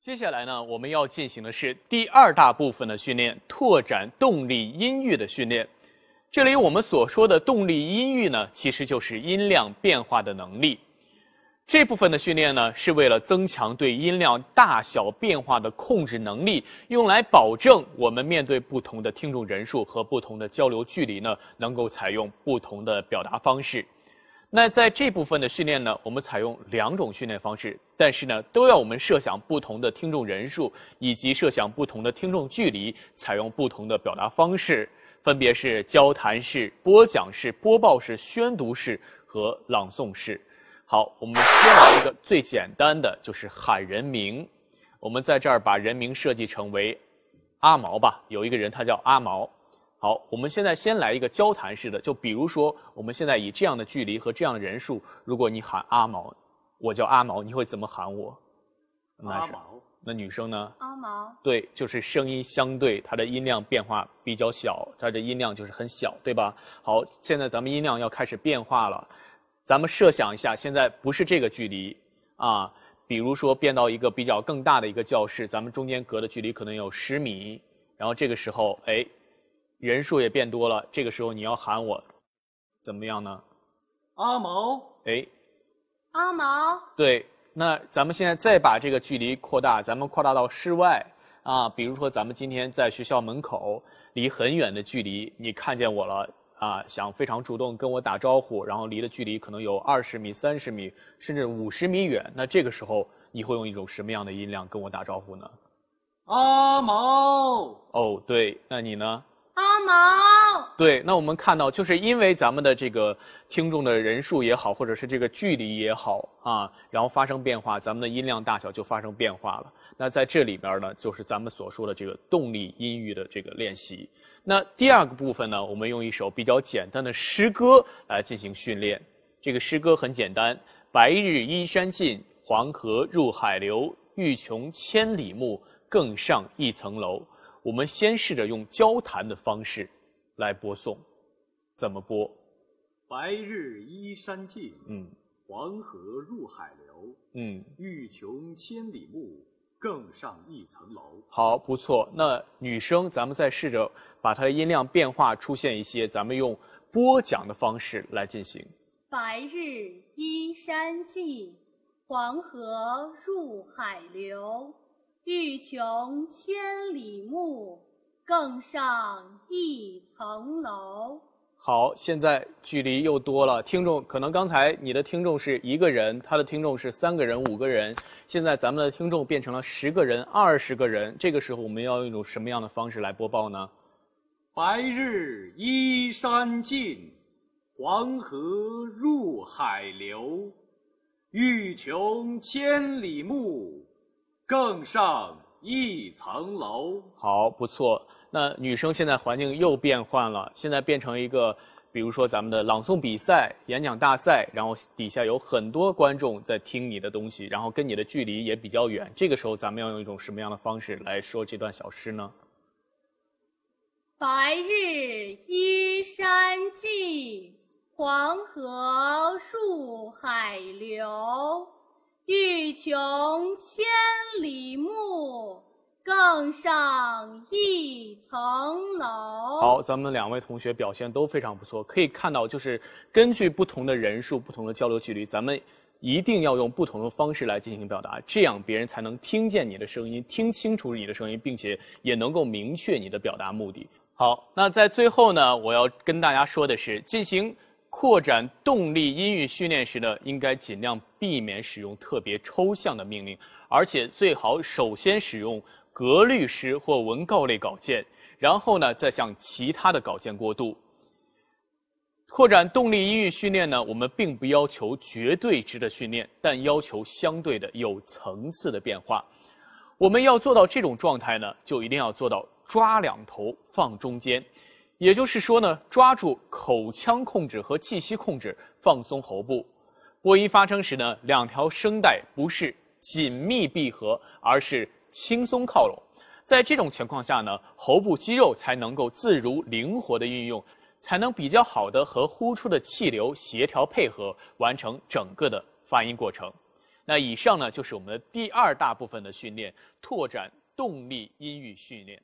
接下来呢，我们要进行的是第二大部分的训练——拓展动力音域的训练。这里我们所说的动力音域呢，其实就是音量变化的能力。这部分的训练呢，是为了增强对音量大小变化的控制能力，用来保证我们面对不同的听众人数和不同的交流距离呢，能够采用不同的表达方式。那在这部分的训练呢，我们采用两种训练方式，但是呢，都要我们设想不同的听众人数以及设想不同的听众距离，采用不同的表达方式，分别是交谈式、播讲式、播报式、宣读式和朗诵式。好，我们先来一个最简单的，就是喊人名。我们在这儿把人名设计成为阿毛吧，有一个人他叫阿毛。好，我们现在先来一个交谈式的，就比如说，我们现在以这样的距离和这样的人数，如果你喊阿毛，我叫阿毛，你会怎么喊我？阿毛。那女生呢？阿毛。对，就是声音相对，它的音量变化比较小，它的音量就是很小，对吧？好，现在咱们音量要开始变化了，咱们设想一下，现在不是这个距离啊，比如说变到一个比较更大的一个教室，咱们中间隔的距离可能有十米，然后这个时候，哎。人数也变多了，这个时候你要喊我，怎么样呢？阿毛，哎，阿毛，对，那咱们现在再把这个距离扩大，咱们扩大到室外啊，比如说咱们今天在学校门口，离很远的距离，你看见我了啊，想非常主动跟我打招呼，然后离的距离可能有二十米、三十米，甚至五十米远，那这个时候你会用一种什么样的音量跟我打招呼呢？阿毛，哦，对，那你呢？阿毛，对，那我们看到，就是因为咱们的这个听众的人数也好，或者是这个距离也好啊，然后发生变化，咱们的音量大小就发生变化了。那在这里边呢，就是咱们所说的这个动力音域的这个练习。那第二个部分呢，我们用一首比较简单的诗歌来进行训练。这个诗歌很简单：白日依山尽，黄河入海流，欲穷千里目，更上一层楼。我们先试着用交谈的方式来播送，怎么播？白日依山尽，嗯，黄河入海流，嗯，欲穷千里目，更上一层楼。好，不错。那女生，咱们再试着把它的音量变化出现一些，咱们用播讲的方式来进行。白日依山尽，黄河入海流。欲穷千里目，更上一层楼。好，现在距离又多了。听众可能刚才你的听众是一个人，他的听众是三个人、五个人。现在咱们的听众变成了十个人、二十个人。这个时候我们要用一种什么样的方式来播报呢？白日依山尽，黄河入海流。欲穷千里目。更上一层楼。好，不错。那女生现在环境又变换了，现在变成一个，比如说咱们的朗诵比赛、演讲大赛，然后底下有很多观众在听你的东西，然后跟你的距离也比较远。这个时候，咱们要用一种什么样的方式来说这段小诗呢？白日依山尽，黄河入海流。欲穷千里目，更上一层楼。好，咱们两位同学表现都非常不错。可以看到，就是根据不同的人数、不同的交流距离，咱们一定要用不同的方式来进行表达，这样别人才能听见你的声音，听清楚你的声音，并且也能够明确你的表达目的。好，那在最后呢，我要跟大家说的是，进行。扩展动力音域训练时呢，应该尽量避免使用特别抽象的命令，而且最好首先使用格律诗或文告类稿件，然后呢再向其他的稿件过渡。扩展动力音域训练呢，我们并不要求绝对值的训练，但要求相对的有层次的变化。我们要做到这种状态呢，就一定要做到抓两头放中间。也就是说呢，抓住口腔控制和气息控制放松喉部。播音发声时呢，两条声带不是紧密闭合，而是轻松靠拢。在这种情况下呢，喉部肌肉才能够自如灵活的运用，才能比较好的和呼出的气流协调配合，完成整个的发音过程。那以上呢，就是我们的第二大部分的训练——拓展动力音域训练。